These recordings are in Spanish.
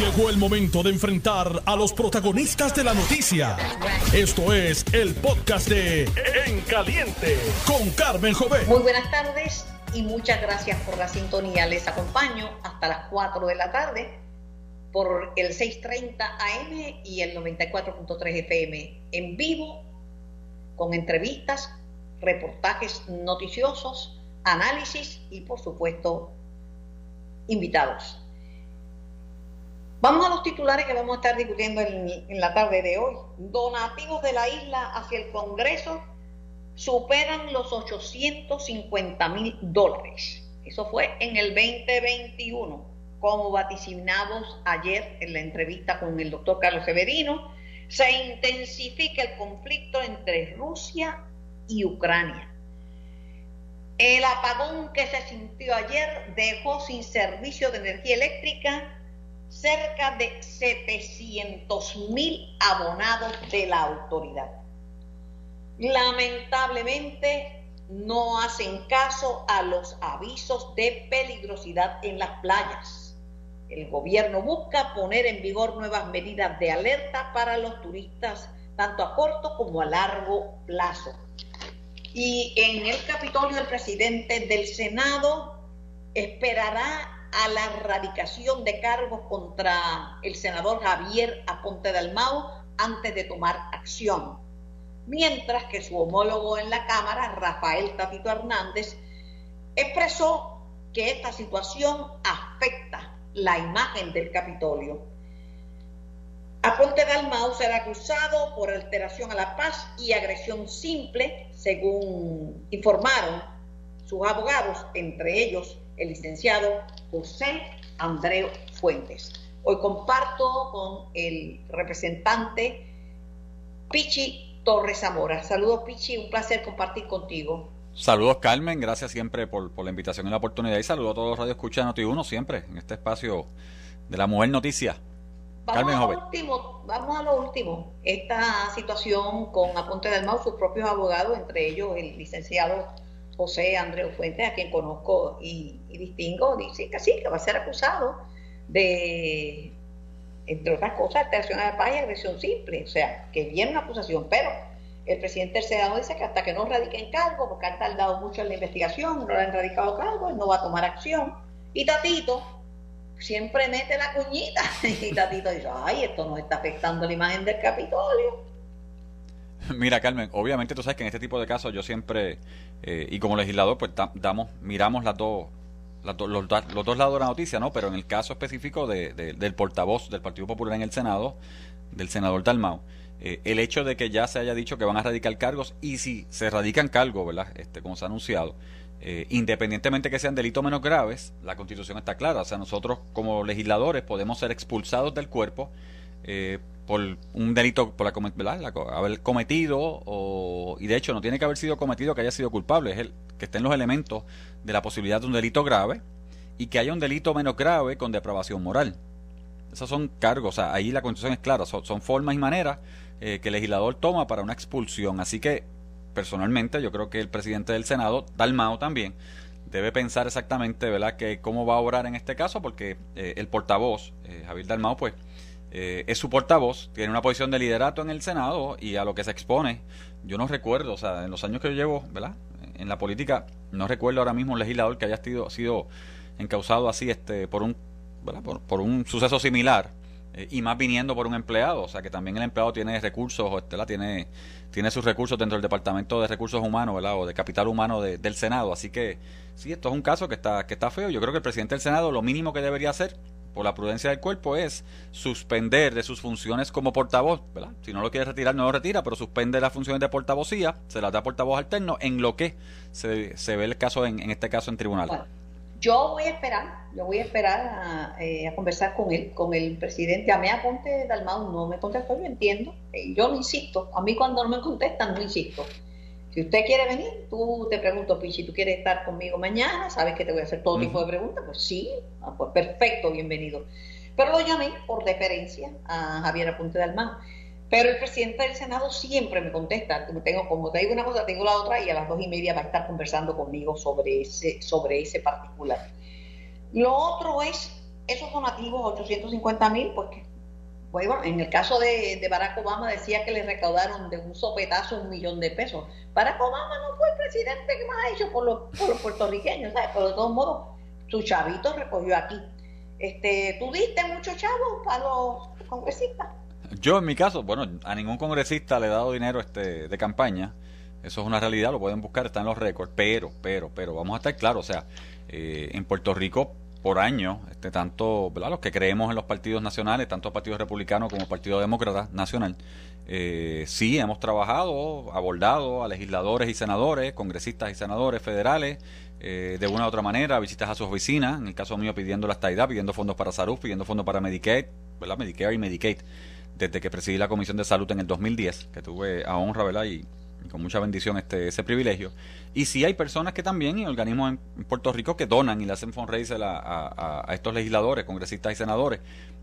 Llegó el momento de enfrentar a los protagonistas de la noticia. Esto es el podcast de En Caliente con Carmen Jovet. Muy buenas tardes y muchas gracias por la sintonía. Les acompaño hasta las 4 de la tarde por el 630 AM y el 94.3 FM en vivo con entrevistas, reportajes noticiosos, análisis y por supuesto invitados. Vamos a los titulares que vamos a estar discutiendo en, la tarde de hoy. Donativos de la isla hacia el Congreso superan los 850 mil dólares. Eso fue en el 2021, como vaticinamos ayer en la entrevista con el doctor Carlos Severino. Se intensifica el conflicto entre Rusia y Ucrania. El apagón que se sintió ayer dejó sin servicio de energía eléctrica cerca de 700 mil abonados de la autoridad. Lamentablemente no hacen caso a los avisos de peligrosidad en las playas. El gobierno busca poner en vigor nuevas medidas de alerta para los turistas, tanto a corto como a largo plazo. Y en el Capitolio el presidente del Senado esperará a la erradicación de cargos contra el senador Javier Aponte Dalmau antes de tomar acción. Mientras que su homólogo en la Cámara, Rafael Tatito Hernández, expresó que esta situación afecta la imagen del Capitolio. Aponte Dalmau será acusado por alteración a la paz y agresión simple, según informaron sus abogados, entre ellos el licenciado José Andreu Fuentes. Hoy comparto con el representante Pichi Torres Zamora. Saludos Pichi, un placer compartir contigo. Saludos Carmen, gracias siempre por, la invitación y la oportunidad y saludos a todos los Radio Escucha Noti 1 siempre en este espacio de la Mujer Noticia. Vamos a, lo último, vamos a lo último. Esta situación con Apunte del Mau, sus propios abogados, entre ellos el licenciado José Andreu Fuentes, a quien conozco y, distingo, dice que sí, que va a ser acusado de, entre otras cosas, alteración de la paz y agresión simple. O sea, que viene una acusación, pero el presidente del Senado dice que hasta que no radiquen cargo, porque han tardado mucho en la investigación, no le han radicado cargo, él no va a tomar acción. Y Tatito siempre mete la cuñita y Tatito dice, ay, esto nos está afectando la imagen del Capitolio. Mira, Carmen, obviamente tú sabes que en este tipo de casos yo siempre, eh, y como legislador, pues damos, miramos las dos, los, dos lados de la noticia, ¿no? Pero en el caso específico de, del portavoz del Partido Popular en el Senado, del senador Talmao, eh, el hecho de que ya se haya dicho que van a radicar cargos, y si se radican cargos, ¿verdad? Este, como se ha anunciado, eh, independientemente que sean delitos menos graves, la constitución está clara. O sea, nosotros como legisladores podemos ser expulsados del cuerpo eh, por un delito por la, haber cometido o, y de hecho no tiene que haber sido cometido que haya sido culpable, es el que estén los elementos de la posibilidad de un delito grave y que haya un delito menos grave con depravación moral. Esos son cargos, o sea, ahí la constitución es clara, son, formas y maneras eh, que el legislador toma para una expulsión. Así que, personalmente, yo creo que el presidente del Senado, Dalmao también, debe pensar exactamente, ¿verdad?, que cómo va a obrar en este caso, porque eh, el portavoz, Javier Dalmao, pues, eh, es su portavoz, tiene una posición de liderato en el Senado y a lo que se expone, yo no recuerdo, o sea, en los años que yo llevo, ¿verdad? En la política, no recuerdo ahora mismo un legislador que haya sido, sido encausado así este, por, un, Por, un suceso similar eh, y más viniendo por un empleado, o sea, que también el empleado tiene recursos, este, tiene, tiene sus recursos dentro del Departamento de Recursos Humanos, ¿verdad? O de Capital Humano del Senado, así que sí, esto es un caso que está, que está feo, yo creo que el presidente del Senado lo mínimo que debería hacer por la prudencia del cuerpo es suspender de sus funciones como portavoz, ¿verdad? Si no lo quiere retirar, no lo retira, pero suspende las funciones de portavocía, se las da portavoz alterno, en lo que se, ve el caso, en, en, este caso, en tribunal. yo voy a esperar, yo voy a esperar a, eh, conversar con él, con el presidente. A mí Aponte Dalmau no me contestó, yo entiendo. Eh, yo no insisto, a mí cuando no me contestan no insisto. Si usted quiere venir, tú te pregunto, Pichi, ¿tú quieres estar conmigo mañana? ¿Sabes que te voy a hacer todo tipo de preguntas? Pues sí, ah, pues perfecto, bienvenido. Pero lo llamé por deferencia a Javier Apunte de Almán. Pero el presidente del Senado siempre me contesta. Tengo, como te digo una cosa, tengo la otra y a las dos y media va a estar conversando conmigo sobre ese, sobre ese particular. Lo otro es esos donativos, 850 mil, pues bueno, en el caso de, Barack Obama decía que le recaudaron de un sopetazo un millón de pesos. Barack Obama no fue el presidente que más ha hecho por los, por los puertorriqueños, ¿sabes? Pero de todos modos, su chavito recogió aquí. Este, ¿Tú diste mucho chavo para los congresistas? Yo en mi caso, bueno, a ningún congresista le he dado dinero este de campaña. Eso es una realidad, lo pueden buscar, está en los récords. Pero, pero, pero, vamos a estar claros, o sea, eh, en Puerto Rico por año, este, tanto los que creemos en los partidos nacionales, tanto el Partido Republicano como Partido Demócrata Nacional, eh, sí hemos trabajado, abordado a legisladores y senadores, congresistas y senadores federales, eh, de una u otra manera, visitas a sus oficinas, en el caso mío pidiendo la estadidad, pidiendo fondos para salud, pidiendo fondos para Medicaid, ¿verdad? Medicare y Medicaid, desde que presidí la Comisión de Salud en el 2010, que tuve a honra, ¿verdad? Y, con mucha bendición este ese privilegio. Y sí hay personas que también, y organismos en Puerto Rico, que donan y le hacen fundraiser a, a, a estos legisladores, congresistas y senadores,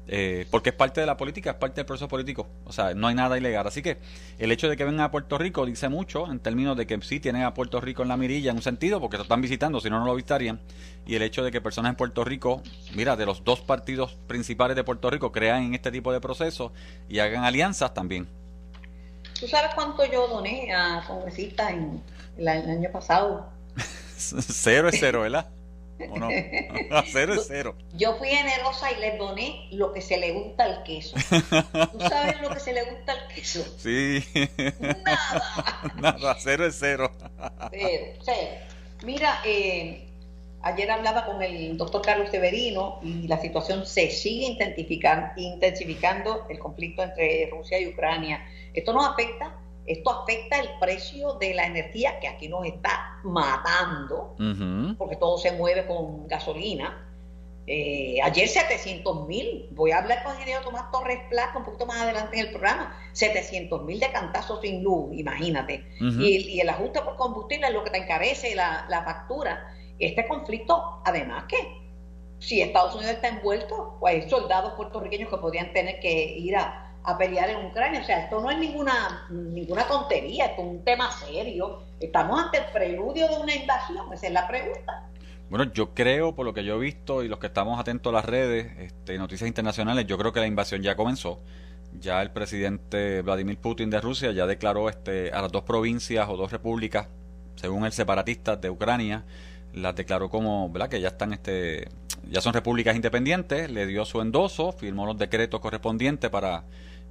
eh, porque es parte de la política, es parte del proceso político. O sea, no hay nada ilegal. Así que el hecho de que vengan a Puerto Rico dice mucho en términos de que sí tienen a Puerto Rico en la mirilla en un sentido, porque lo están visitando, si no, no lo visitarían. Y el hecho de que personas en Puerto Rico, mira, de los dos partidos principales de Puerto Rico, crean en este tipo de procesos y hagan alianzas también. ¿Tú sabes cuánto yo doné a congresistas en, el año pasado? cero es cero, ¿verdad? ¿O no? cero es cero. Yo fui generosa y les doné lo que se le gusta al queso. ¿Tú sabes lo que se le gusta al queso? Sí. Nada. Nada, cero es cero. Cero, cero. Mira, eh, ayer hablaba con el doctor Carlos Severino y la situación se sigue intensificando el conflicto entre Rusia y Ucrania. Esto nos afecta esto afecta el precio de la energía que aquí nos está matando, porque todo se mueve con gasolina. Eh, ayer 700 mil, voy a hablar con el ingeniero Tomás Torres Plata un poquito más adelante en el programa, 700 mil de cantazos sin luz, imagínate. y, el ajuste por combustible es lo que te encarece la, la factura. Este conflicto, además que si Estados Unidos está envuelto, pues hay soldados puertorriqueños que podrían tener que ir a, a pelear en Ucrania. O sea, esto no es ninguna, ninguna tontería, esto es un tema serio. Estamos ante el preludio de una invasión, esa es la pregunta. Bueno, yo creo, por lo que yo he visto y los que estamos atentos a las redes, este, noticias internacionales, yo creo que la invasión ya comenzó. Ya el presidente Vladimir Putin de Rusia ya declaró este, a las dos provincias o dos repúblicas, según el separatista de Ucrania, las declaró como, ¿verdad? Que ya están, este, ya son repúblicas independientes, le dio su endoso, firmó los decretos correspondientes para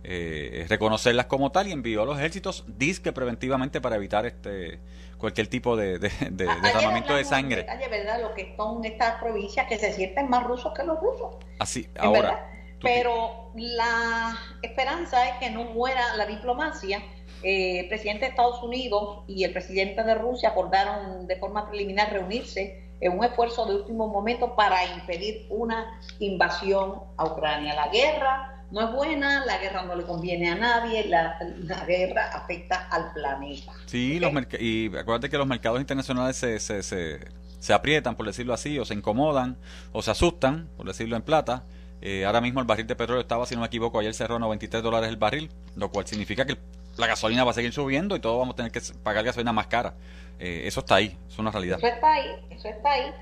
eh, reconocerlas como tal y envió a los ejércitos disque preventivamente para evitar este cualquier tipo de, de, de derramamiento de sangre. Detalle, ¿verdad? Lo que son estas provincias que se sienten más rusos que los rusos. Así, ahora. Pero la esperanza es que no muera la diplomacia. Eh, el presidente de Estados Unidos y el presidente de Rusia acordaron de forma preliminar reunirse en un esfuerzo de último momento para impedir una invasión a Ucrania. La guerra no es buena, la guerra no le conviene a nadie, la, guerra afecta al planeta. Sí, los y acuérdate que los mercados internacionales se, se, se, aprietan, por decirlo así, o se incomodan, o se asustan, por decirlo en plata. Eh, ahora mismo el barril de petróleo estaba, si no me equivoco, ayer cerró 93 dólares el barril, lo cual significa que la gasolina va a seguir subiendo y todos vamos a tener que pagar gasolina más cara. Eh, eso está ahí, es una realidad. Eso está ahí, eso está ahí.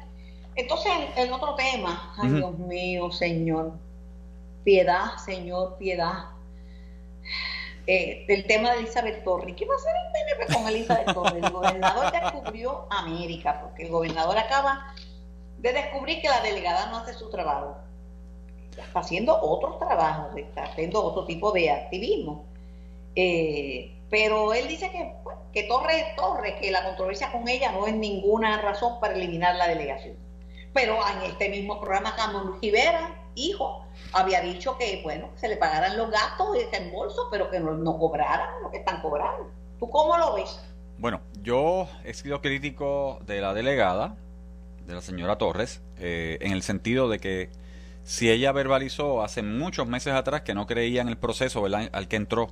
Entonces, el, otro tema, ay Dios mío, señor, piedad, Señor, piedad. Eh, del tema de Elizabeth Torres. ¿Qué va a hacer el PNP con Elizabeth Torres? El gobernador descubrió América, porque el gobernador acaba de descubrir que la delegada no hace su trabajo. Está haciendo otros trabajos, está haciendo otro tipo de activismo. Eh, pero él dice que, que Torres es Torres, que la controversia con ella no es ninguna razón para eliminar la delegación. Pero en este mismo programa, Ramón Rivera, hijo, había dicho que, bueno, se le pagaran los gastos y reembolso, pero que no, cobraran lo que están cobrando. ¿Tú cómo lo ves? Bueno, yo he sido crítico de la delegada, de la señora Torres, eh, en el sentido de que si ella verbalizó hace muchos meses atrás que no creía en el proceso al que entró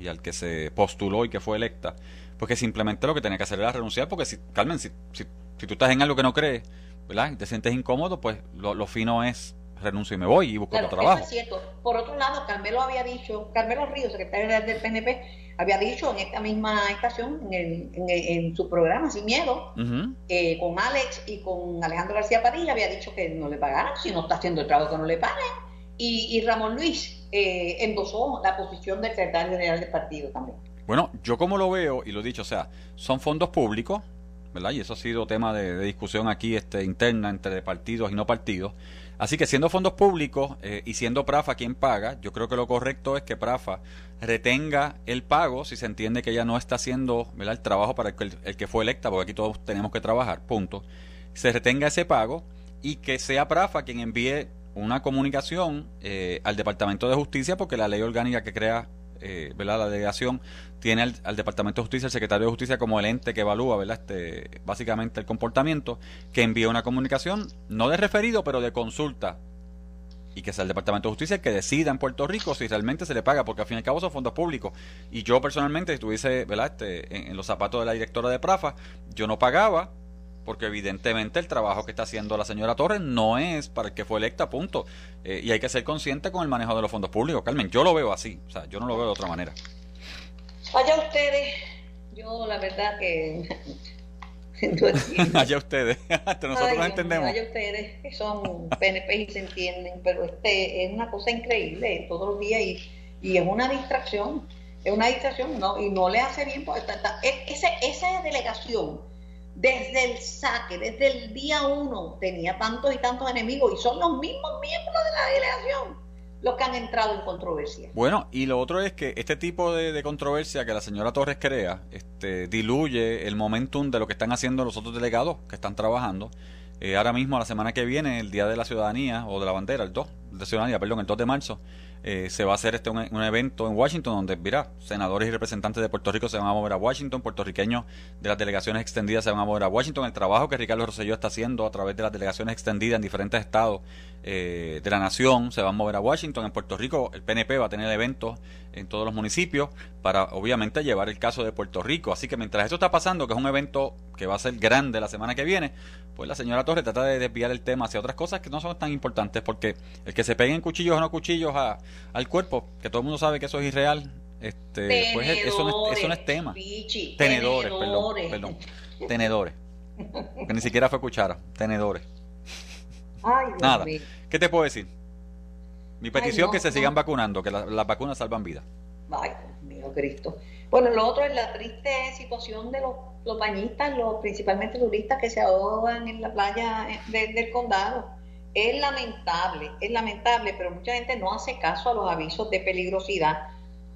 y al que se postuló y que fue electa, pues que simplemente lo que tenía que hacer era renunciar, porque si, Carmen, si, si, tú estás en algo que no crees, ¿verdad? Y te sientes incómodo, pues lo, lo fino es renuncio y me voy y busco otro trabajo. Eso es cierto. Por otro lado, Carmelo había dicho, Carmelo Ríos, secretario del PNP, había dicho en esta misma estación, en, su programa Sin Miedo, eh, con Alex y con Alejandro García Padilla, había dicho que no le pagaran, si no está haciendo el trabajo que no le paguen. Y, Ramón Luis eh, endosó la posición del secretario general del partido también. Bueno, yo como lo veo, y lo he dicho, o sea, son fondos públicos, ¿verdad? Y eso ha sido tema de, discusión aquí este, interna entre partidos y no partidos. Así que siendo fondos públicos eh, y siendo Prafa quien paga, yo creo que lo correcto es que Prafa retenga el pago si se entiende que ella no está haciendo ¿verdad? el trabajo para el que, fue electa, porque aquí todos tenemos que trabajar, punto. Se retenga ese pago y que sea Prafa quien envíe una comunicación eh, al Departamento de Justicia, porque la ley orgánica que crea eh, ¿verdad? la delegación tiene al, Departamento de Justicia, el secretario de Justicia como el ente que evalúa ¿verdad? Este, básicamente el comportamiento, que envíe una comunicación, no de referido, pero de consulta y que sea el Departamento de Justicia el que decida en Puerto Rico si realmente se le paga, porque al fin y al cabo son fondos públicos. Y yo personalmente, si estuviese ¿verdad? Este, en, los zapatos de la directora de Prafa, yo no pagaba, porque evidentemente el trabajo que está haciendo la señora Torres no es para el que fue electa, punto. Eh, y hay que ser consciente con el manejo de los fondos públicos, Carmen. Yo lo veo así, o sea, yo no lo veo de otra manera. Vaya ustedes, yo la verdad que allá ustedes, nosotros no entendemos. Allá ustedes, que son PNP y se entienden, pero este es una cosa increíble todos los días y, y es una distracción, es una distracción no y no le hace bien, porque ese, esa delegación desde el saque, desde el día uno, tenía tantos y tantos enemigos y son los mismos miembros de la delegación los que han entrado en controversia. Bueno, y lo otro es que este tipo de, controversia que la señora Torres crea este, diluye el momentum de lo que están haciendo los otros delegados que están trabajando. Eh, ahora mismo, la semana que viene, el Día de la Ciudadanía o de la Bandera, el 2 de Ciudadanía, perdón, el 2 de marzo, eh, se va a hacer este un, evento en Washington donde, mira, senadores y representantes de Puerto Rico se van a mover a Washington, puertorriqueños de las delegaciones extendidas se van a mover a Washington. El trabajo que Ricardo Rosselló está haciendo a través de las delegaciones extendidas en diferentes estados eh, de la nación se van a mover a Washington. En Puerto Rico, el PNP va a tener eventos en todos los municipios para, obviamente, llevar el caso de Puerto Rico. Así que mientras esto está pasando, que es un evento que va a ser grande la semana que viene, pues la señora Torres trata de desviar el tema hacia otras cosas que no son tan importantes, porque el que se peguen cuchillos o no cuchillos a, al cuerpo, que todo el mundo sabe que eso es irreal, este, pues eso no, es, eso no es tema. tenedores, perdón, perdón. Tenedores. Que ni siquiera fue cuchara, tenedores. Nada. ¿Qué te puedo decir? Mi petición es que se sigan vacunando, que las vacunas salvan vidas. Ay, mío Cristo. Bueno, lo otro es la triste situación de los, los bañistas, los principalmente turistas que se ahogan en la playa del condado es lamentable, es lamentable, pero mucha gente no hace caso a los avisos de peligrosidad.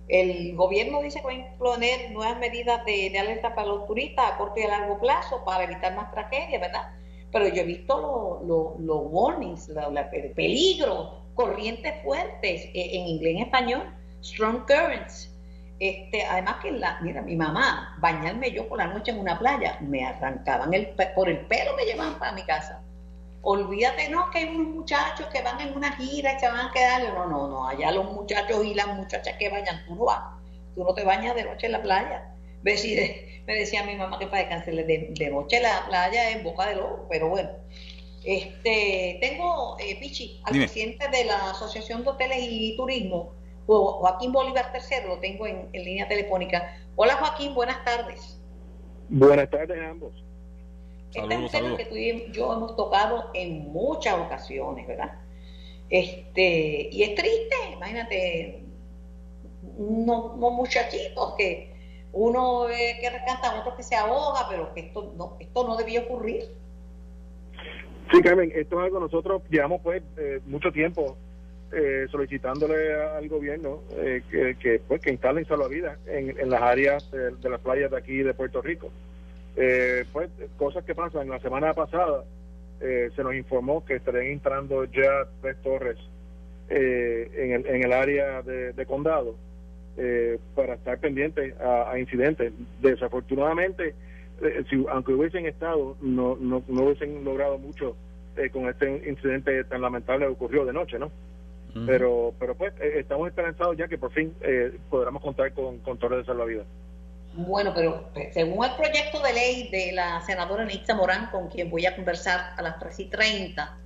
El gobierno dice que va a imponer nuevas medidas de, alerta para los turistas a corto y a largo plazo para evitar más tragedias, ¿verdad? Pero yo he visto los warnings, el peligro, corrientes fuertes, e, en inglés y en español, strong currents. Este, además que la, mira, mi mamá, bañarme yo por la noche en una playa, me arrancaban el, por el pelo, me llevaban para mi casa olvídate, no, que hay unos muchachos que van en una gira y se van a quedar. No, no, no, allá los muchachos y las muchachas que vayan, tú no vas, tú no te bañas de noche en la playa. Me decía mi mamá que para descansar de, de noche la playa es boca de lobo, pero bueno. Este, tengo, eh, Pichi, al presidente de la Asociación de Hoteles y Turismo, Joaquín Bolívar III, lo tengo en, en línea telefónica. Hola Joaquín, buenas tardes. Buenas tardes a ambos. Este es un tema que tú y yo hemos tocado en muchas ocasiones, ¿verdad? Este, y es triste, imagínate, unos, muchachitos que uno ve que rescatan, otros que se ahoga, pero que esto no, esto no debía ocurrir. Sí, Carmen, esto es algo nosotros llevamos pues eh, mucho tiempo eh, solicitándole al gobierno eh, que, que, pues, que instalen salvavidas en, las áreas de las playas de aquí de Puerto Rico. Eh, pues cosas que pasan. La semana pasada eh, se nos informó que estarían entrando ya tres torres eh, en, el, en el área de, condado eh, para estar pendientes a, incidentes. Desafortunadamente, si, aunque hubiesen estado, no, no, no hubiesen logrado mucho con este incidente tan lamentable que ocurrió de noche, ¿no? Pero, pero pues estamos esperanzados ya que por fin podremos contar con, con torres de salvavidas. Bueno, pero pues, según el proyecto de ley de la senadora Nitza Morán, con quien voy a conversar a las 3 y 30,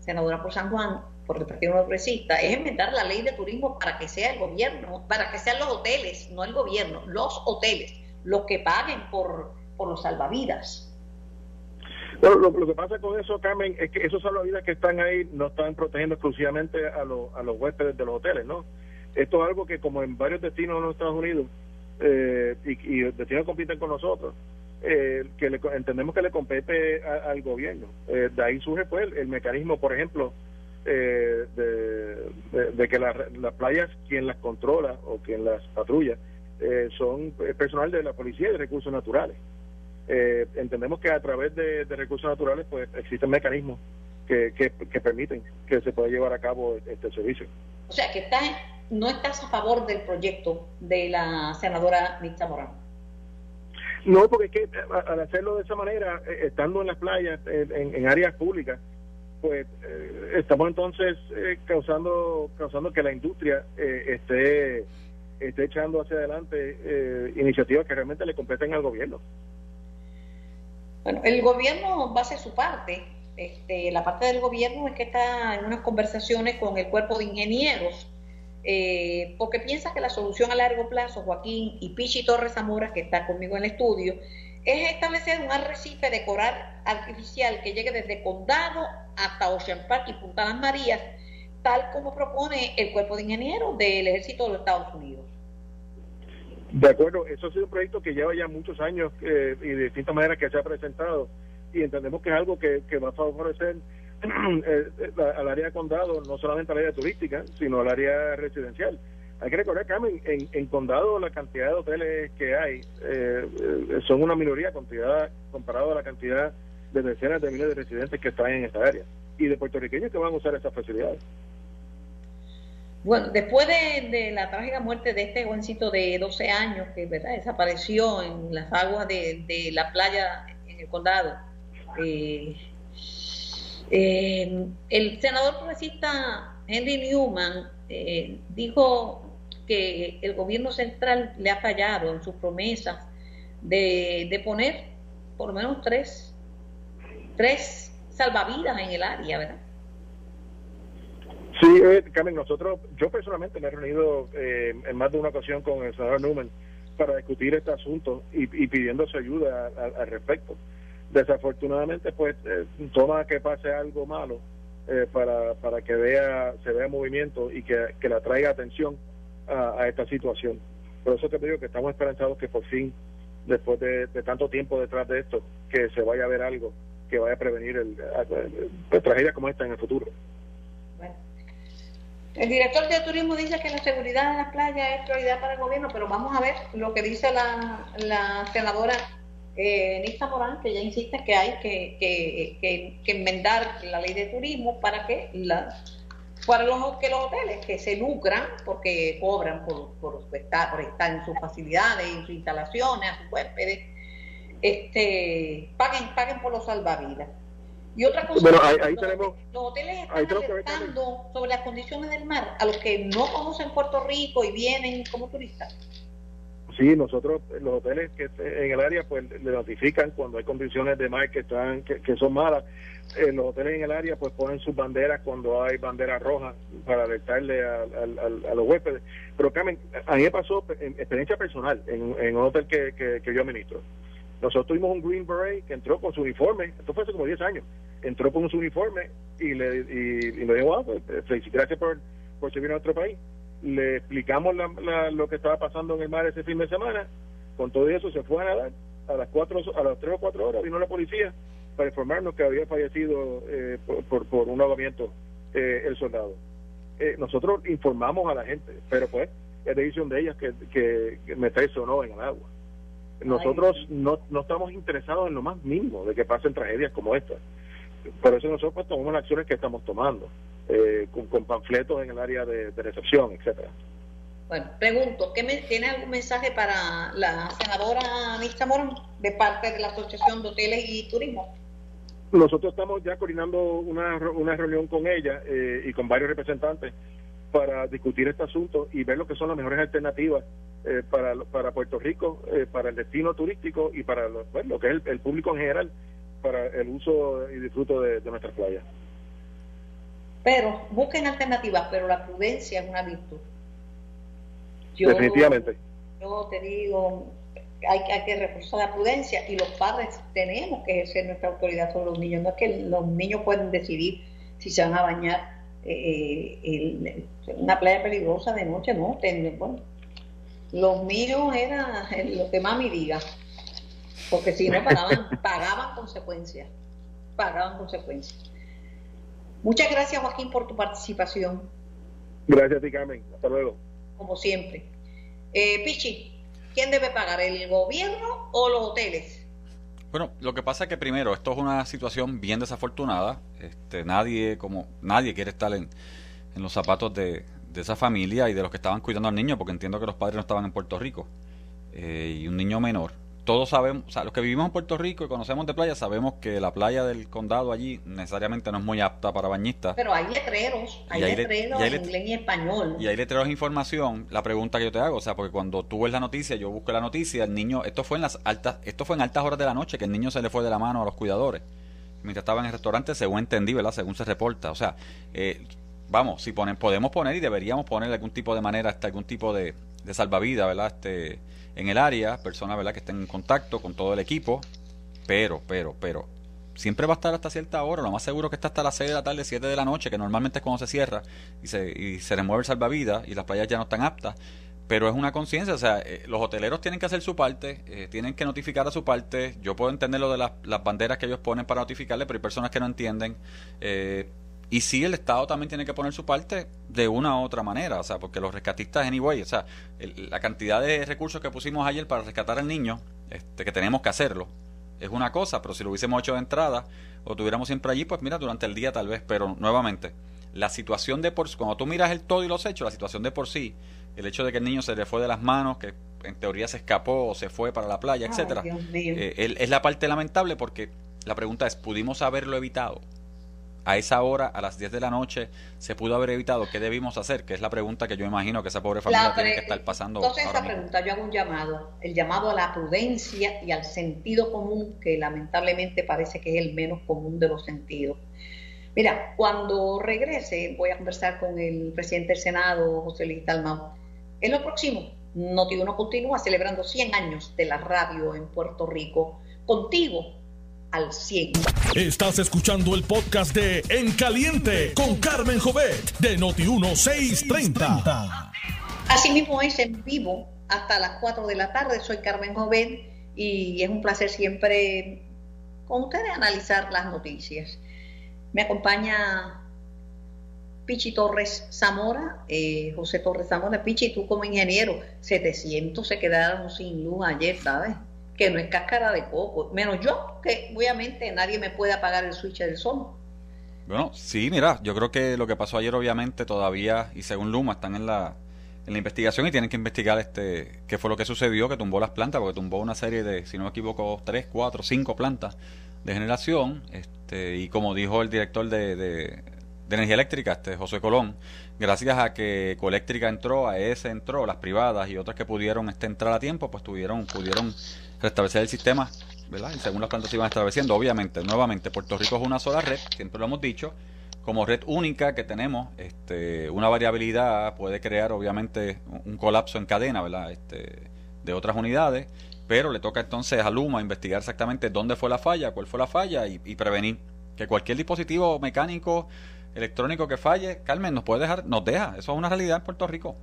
senadora por San Juan, por el Partido Progresista, es enmendar la ley de turismo para que sea el gobierno, para que sean los hoteles, no el gobierno, los hoteles, los que paguen por, por los salvavidas. lo, que pasa con eso, Carmen, es que esos salvavidas que están ahí no están protegiendo exclusivamente a, a los huéspedes de los hoteles, ¿no? Esto es algo que como en varios destinos de los Estados Unidos eh, y, y destinos compiten con nosotros, eh, que le, entendemos que le compete al gobierno. Eh, de ahí surge pues el, mecanismo, por ejemplo, eh, de, que las playas, quien las controla o quien las patrulla, son personal de la policía y de recursos naturales. entendemos que a través de, recursos naturales pues existen mecanismos que, que, permiten que se pueda llevar a cabo este servicio. O sea, que está, no estás a favor del proyecto de la senadora Nita Morán. No, porque es que al hacerlo de esa manera, eh, estando en las playas, en, áreas públicas, pues eh, estamos entonces eh, causando causando que la industria esté esté echando hacia adelante iniciativas que realmente le competen al gobierno. Bueno, el gobierno va a hacer su parte. Este, la parte del gobierno es que está en unas conversaciones con el cuerpo de ingenieros eh, porque piensa que la solución a largo plazo, Joaquín y Pichi Torres Zamora, que está conmigo en el estudio, es establecer un arrecife de coral artificial que llegue desde Condado hasta Ocean Park y Punta Las Marías, tal como propone el cuerpo de ingenieros del ejército de los Estados Unidos. De acuerdo, eso ha sido un proyecto que lleva ya muchos años eh, y de distintas maneras que se ha presentado y entendemos que es algo que, que va a favorecer Eh, eh, al área de condado, no solamente al área turística, sino al área residencial. Hay que recordar que en, en condado la cantidad de hoteles que hay eh, son una minoría comparado a la cantidad de decenas de miles de residentes que están en esta área y de puertorriqueños que van a usar esas facilidades. Bueno, después de, la trágica muerte de este jovencito de 12 años que ¿verdad? desapareció en las aguas de, de la playa en el condado, eh, eh, el senador progresista Henry Newman eh, dijo que el gobierno central le ha fallado en sus promesas de, poner por lo menos tres, tres salvavidas en el área, ¿verdad? Sí, eh, Carmen, nosotros, yo personalmente me he reunido eh, en más de una ocasión con el senador Newman para discutir este asunto y, pidiendo su ayuda al respecto desafortunadamente pues eh, toma que pase algo malo eh, para, para que vea se vea movimiento y que, que la traiga atención a, esta situación. Por eso te digo que estamos esperanzados que por fin después de, tanto tiempo detrás de esto que se vaya a ver algo que vaya a prevenir el, pues, tragedias como esta en el futuro. El director de turismo dice que la seguridad en las playas es prioridad para el gobierno, pero vamos a ver lo que dice la, la senadora eh, Nista Morán, que ya insiste que hay que, que, que, enmendar la ley de turismo para que la, para los, que los hoteles que se lucran porque cobran por, por, estar, por estar en sus facilidades, en sus instalaciones, a sus huéspedes, este, paguen, paguen por los salvavidas. Y otra cosa, ahí, los, tenemos, los hoteles están alertando sobre las condiciones del mar a los que no conocen Puerto Rico y vienen como turistas. Sí, nosotros, los hoteles que en el área, pues le notifican cuando hay condiciones de mar que están que, son malas. Eh, los hoteles en el área, pues ponen sus banderas cuando hay banderas rojas para alertarle a, los huéspedes. Pero Carmen, a mí me pasó en experiencia personal en, un hotel que, que, yo administro. Nosotros tuvimos un Green Beret que entró con su uniforme, esto fue hace como 10 años, entró con su uniforme y le, y, me dijo, ah, pues, gracias por, por servir a nuestro país le explicamos lo que estaba pasando en el mar ese fin de semana, con todo eso se fue a nadar, a las cuatro, a las tres o cuatro horas vino la policía para informarnos que había fallecido eh, por, por, un ahogamiento eh, el soldado. Eh, nosotros informamos a la gente, pero pues es decisión de ellas que, que, meterse o no en el agua. Nosotros no, no estamos interesados en lo más mínimo de que pasen tragedias como esta. Por eso nosotros pues, tomamos las acciones que estamos tomando. Eh, con, panfletos en el área de, recepción, etcétera. Bueno, pregunto, ¿qué me, ¿tiene algún mensaje para la senadora Anita Morón de parte de la Asociación de Hoteles y Turismo? Nosotros estamos ya coordinando una, una reunión con ella eh, y con varios representantes para discutir este asunto y ver lo que son las mejores alternativas eh, para, para Puerto Rico, para el destino turístico y para lo, lo que es el, público en general, para el uso y disfruto de, de nuestras playas. Pero busquen alternativas, pero la prudencia es una virtud. Definitivamente. Yo te digo, hay, hay, que reforzar la prudencia y los padres tenemos que ejercer nuestra autoridad sobre los niños. No es que los niños pueden decidir si se van a bañar eh, en una playa peligrosa de noche, no. bueno, los míos eran lo que mami diga, porque si no pagaban, pagaban consecuencias, pagaban consecuencias. Muchas gracias Joaquín por tu participación. Gracias a ti Carmen, hasta luego. Como siempre. Eh, Pichi, ¿quién debe pagar, el gobierno o los hoteles? Bueno, lo que pasa es que primero, esto es una situación bien desafortunada. Este, nadie, como nadie quiere estar en, en los zapatos de, de esa familia y de los que estaban cuidando al niño, porque entiendo que los padres no estaban en Puerto Rico, eh, y un niño menor. Todos sabemos, o sea, los que vivimos en Puerto Rico y conocemos de playa, sabemos que la playa del condado allí necesariamente no es muy apta para bañistas. Pero hay letreros, hay, letreros en inglés y español. Y hay letreros de información. La pregunta que yo te hago, o sea, porque cuando tú ves la noticia, yo busco la noticia, el niño, esto fue en las altas, esto fue en altas horas de la noche, que el niño se le fue de la mano a los cuidadores mientras estaba en el restaurante, según entendí, ¿verdad? Según se reporta. O sea, eh, vamos, si ponen, podemos poner y deberíamos poner algún tipo de manera, hasta algún tipo de, de salvavidas, ¿verdad? Este, en el área, personas, ¿verdad? Que estén en contacto con todo el equipo, pero, pero, pero, siempre va a estar hasta cierta hora, lo más seguro que está hasta las 6 de la tarde, 7 de la noche, que normalmente es cuando se cierra y se, y se remueve el salvavidas y las playas ya no están aptas. Pero es una conciencia, o sea, eh, los hoteleros tienen que hacer su parte, eh, tienen que notificar a su parte. Yo puedo entender lo de las, las banderas que ellos ponen para notificarle, pero hay personas que no entienden. Eh, y sí, el Estado también tiene que poner su parte de una u otra manera, o sea, porque los rescatistas, anyway, o sea, la cantidad de recursos que pusimos ayer para rescatar al niño, este, que tenemos que hacerlo, es una cosa, pero si lo hubiésemos hecho de entrada o tuviéramos siempre allí, pues mira, durante el día tal vez, pero nuevamente, la situación de por cuando tú miras el todo y los hechos, la situación de por sí, el hecho de que el niño se le fue de las manos, que en teoría se escapó o se fue para la playa, etcétera, eh, es la parte lamentable porque la pregunta es, ¿pudimos haberlo evitado? A esa hora, a las 10 de la noche, se pudo haber evitado? ¿Qué debimos hacer? Que es la pregunta que yo imagino que esa pobre familia tiene que estar pasando. Entonces, esta pregunta, yo hago un llamado, el llamado a la prudencia y al sentido común, que lamentablemente parece que es el menos común de los sentidos. Mira, cuando regrese, voy a conversar con el presidente del Senado, José Luis Dalmau. En lo próximo, Noti1 continúa celebrando 100 años de la radio en Puerto Rico. Contigo, al 100. Estás escuchando el podcast de En Caliente con Carmen Jovet de Noti1630. Así mismo es en vivo hasta las 4 de la tarde. Soy Carmen Jovet y es un placer siempre con ustedes analizar las noticias. Me acompaña Pichi Torres Zamora, eh, José Torres Zamora. Pichi, tú como ingeniero, 700 se quedaron sin luz ayer, ¿sabes? Que no es cáscara de coco, menos yo, que obviamente nadie me puede apagar el switch del sol. Bueno, sí, mira, yo creo que lo que pasó ayer obviamente todavía, y según Luma, están en la, en la investigación y tienen que investigar este qué fue lo que sucedió, que tumbó las plantas, porque tumbó una serie de, si no me equivoco, tres, cuatro, cinco plantas de generación, este, y como dijo el director de, de, energía eléctrica, este José Colón, gracias a que Coeléctrica entró, a ese entró, las privadas y otras que pudieron este, entrar a tiempo, pues tuvieron, pudieron restablecer el sistema, ¿verdad? Y según las plantas se iban estableciendo, obviamente, nuevamente, Puerto Rico es una sola red, siempre lo hemos dicho, como red única que tenemos, este, una variabilidad puede crear, obviamente, un colapso en cadena, ¿verdad? Este, de otras unidades, pero le toca entonces a Luma investigar exactamente dónde fue la falla, cuál fue la falla y, prevenir que cualquier dispositivo mecánico, electrónico que falle, Carmen, nos puede dejar, nos deja, eso es una realidad en Puerto Rico.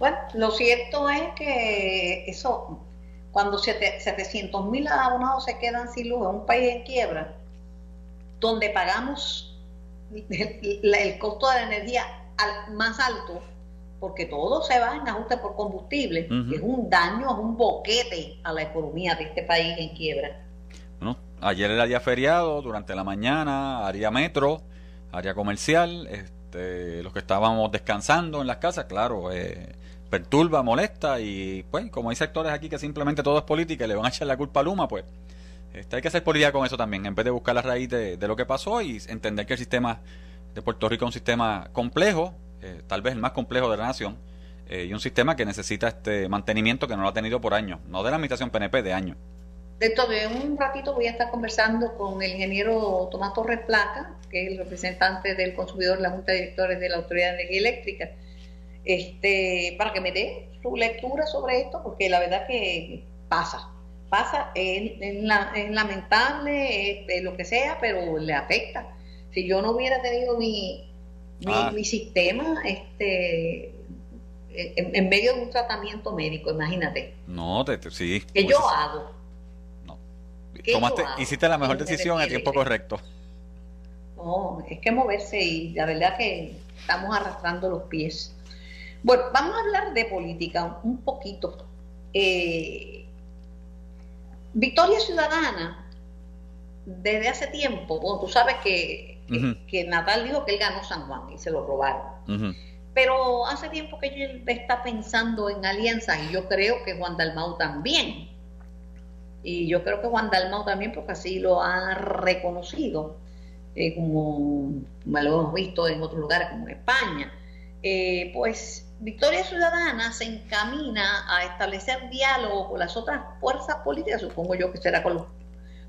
Bueno, lo cierto es que eso, cuando 700 mil abonados se quedan sin luz en un país en quiebra, donde pagamos el, costo de la energía al, más alto, porque todo se va en ajuste por combustible, es un daño, es un boquete a la economía de este país en quiebra. Bueno, ayer era día feriado, durante la mañana, área metro, área comercial, este, los que estábamos descansando en las casas, claro, eh, perturba, molesta y pues como hay sectores aquí que simplemente todo es política y le van a echar la culpa a Luma, pues este, hay que hacer política con eso también, en vez de buscar la raíz de, lo que pasó y entender que el sistema de Puerto Rico es un sistema complejo, eh, tal vez el más complejo de la nación, eh, y un sistema que necesita este mantenimiento que no lo ha tenido por años, no de la administración PNP, de años. de un ratito voy a estar conversando con el ingeniero Tomás Torres Placa, que es el representante del consumidor la Junta de Directores de la Autoridad de Energía Eléctrica, este, para que me dé su lectura sobre esto, porque la verdad que pasa, pasa, es, lamentable, lo que sea, pero le afecta. Si yo no hubiera tenido mi, mi, ah. sistema, este en, medio de un tratamiento médico, imagínate. No, sí. ¿Qué yo hago? No. Tomaste, hiciste la mejor decisión en el tiempo correcto. No, es que moverse y la verdad que estamos arrastrando los pies. Bueno, vamos a hablar de política un poquito. Eh, Victoria Ciudadana, desde hace tiempo, bueno, tú sabes que, que, Natal dijo que él ganó San Juan y se lo robaron. Pero hace tiempo que él está pensando en alianzas y yo creo que Juan Dalmau también. Y yo creo que Juan Dalmau también, porque así lo ha reconocido, eh, como, lo hemos visto en otros lugares como en España. Eh, pues Victoria Ciudadana se encamina a establecer diálogo con las otras fuerzas políticas, supongo yo que será con los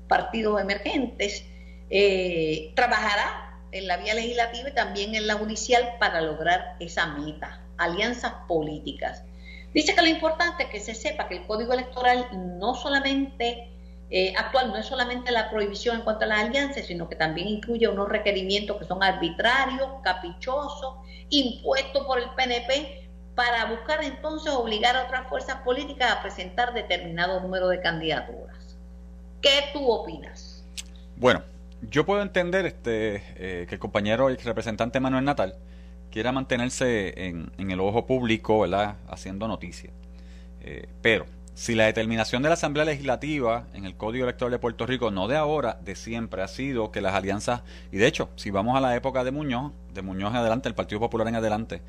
partidos emergentes, eh, trabajará en la vía legislativa y también en la judicial para lograr esa meta, alianzas políticas. Dice que lo importante es que se sepa que el código electoral no solamente eh, actual no es solamente la prohibición en cuanto a las alianzas, sino que también incluye unos requerimientos que son arbitrarios, caprichosos, impuestos por el PNP para buscar entonces obligar a otras fuerzas políticas a presentar determinado número de candidaturas. ¿Qué tú opinas? Bueno, yo puedo entender este eh, que el compañero y representante Manuel Natal quiera mantenerse en, el ojo público, ¿verdad? Haciendo noticia. Eh, pero si la determinación de la Asamblea Legislativa en el Código Electoral de Puerto Rico, no de ahora, de siempre, ha sido que las alianzas, y de hecho, si vamos a la época de Muñoz, de Muñoz en adelante, el Partido Popular en adelante,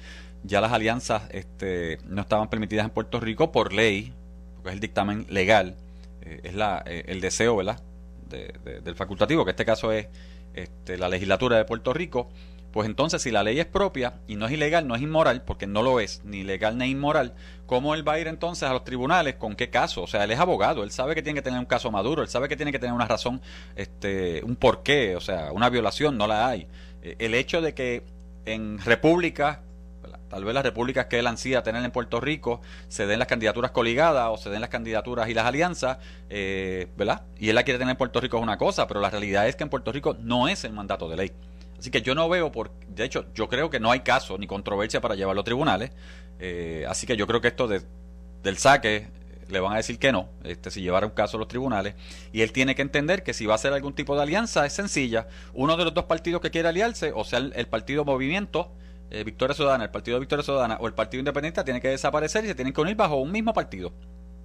ya las alianzas este, no estaban permitidas en Puerto Rico por ley, porque es el dictamen legal, eh, es la, eh, el deseo, ¿verdad?, del facultativo, que en este caso es este, la legislatura de Puerto Rico, pues entonces, si la ley es propia y no es ilegal, no es inmoral, porque no lo es, ni legal ni inmoral, ¿cómo él va a ir entonces a los tribunales? ¿Con qué caso? O sea, él es abogado, él sabe que tiene que tener un caso maduro, él sabe que tiene que tener una razón, este, un porqué, o sea, una violación, no la hay. Eh, el hecho de que en repúblicas, tal vez las repúblicas que él ansía tener en Puerto Rico, se den las candidaturas coligadas o se den las candidaturas y las alianzas, eh, ¿verdad? Y él la quiere tener en Puerto Rico es una cosa, pero la realidad es que en Puerto Rico no es el mandato de ley. Así que yo no veo, por, de hecho, yo creo que no hay caso ni controversia para llevarlo a tribunales. Eh, así que yo creo que esto de, del saque le van a decir que no, este, si llevara un caso a los tribunales. Y él tiene que entender que si va a hacer algún tipo de alianza es sencilla. Uno de los dos partidos que quiere aliarse, o sea, el, Partido Movimiento, eh, Victoria Ciudadana, el Partido Victoria Ciudadana o el Partido Independiente, tiene que desaparecer y se tienen que unir bajo un mismo partido.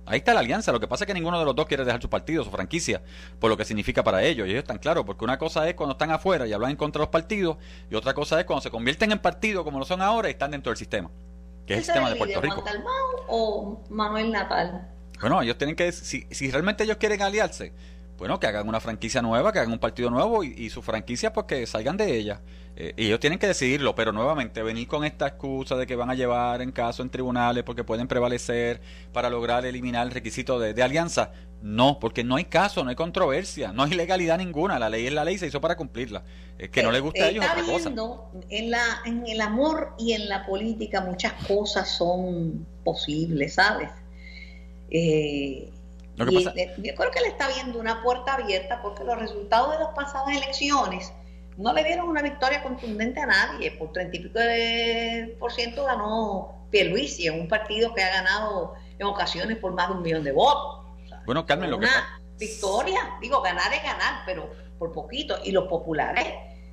Ahí está la alianza. Lo que pasa es que ninguno de los dos quiere dejar su partido, su franquicia, por lo que significa para ellos. Y ellos están claros, porque una cosa es cuando están afuera y hablan en contra de los partidos, y otra cosa es cuando se convierten en partido como lo son ahora y están dentro del sistema, que es el sistema de Puerto Rico. o Manuel Natal? Bueno, ellos tienen que, si, si realmente ellos quieren aliarse, bueno, que hagan una franquicia nueva, que hagan un partido nuevo y, y su franquicia pues que salgan de ella. Eh, ellos tienen que decidirlo, pero nuevamente venir con esta excusa de que van a llevar en caso en tribunales porque pueden prevalecer para lograr eliminar el requisito de, alianza, no, porque no hay caso, no hay controversia, no hay legalidad ninguna, la ley es la ley, se hizo para cumplirla. Es que no le gusta a ellos otra cosa. En, la, en el amor y en la política muchas cosas son posibles, ¿sabes? Eh, yo creo que le está viendo una puerta abierta porque los resultados de las pasadas elecciones no le dieron una victoria contundente a nadie. Por treinta y pico de por ciento ganó Pierluisi en un partido que ha ganado en ocasiones por más de un millón de votos. bueno, Carmen, lo que una victoria, digo, ganar es ganar, pero por poquito. Y los populares,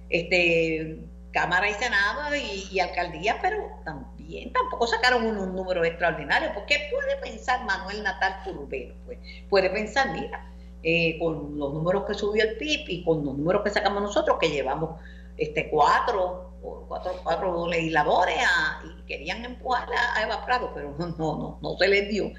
este Cámara y Senado y, alcaldía, pero tampoco sacaron unos números extraordinarios. porque puede pensar Manuel Natal Curvero? Pues puede pensar, mira, eh, con los números que subió el PIB y con los números que sacamos nosotros, que llevamos este cuatro, cuatro, cuatro legisladores y querían empujar a, Eva Prado, pero no, no, no, se les dio.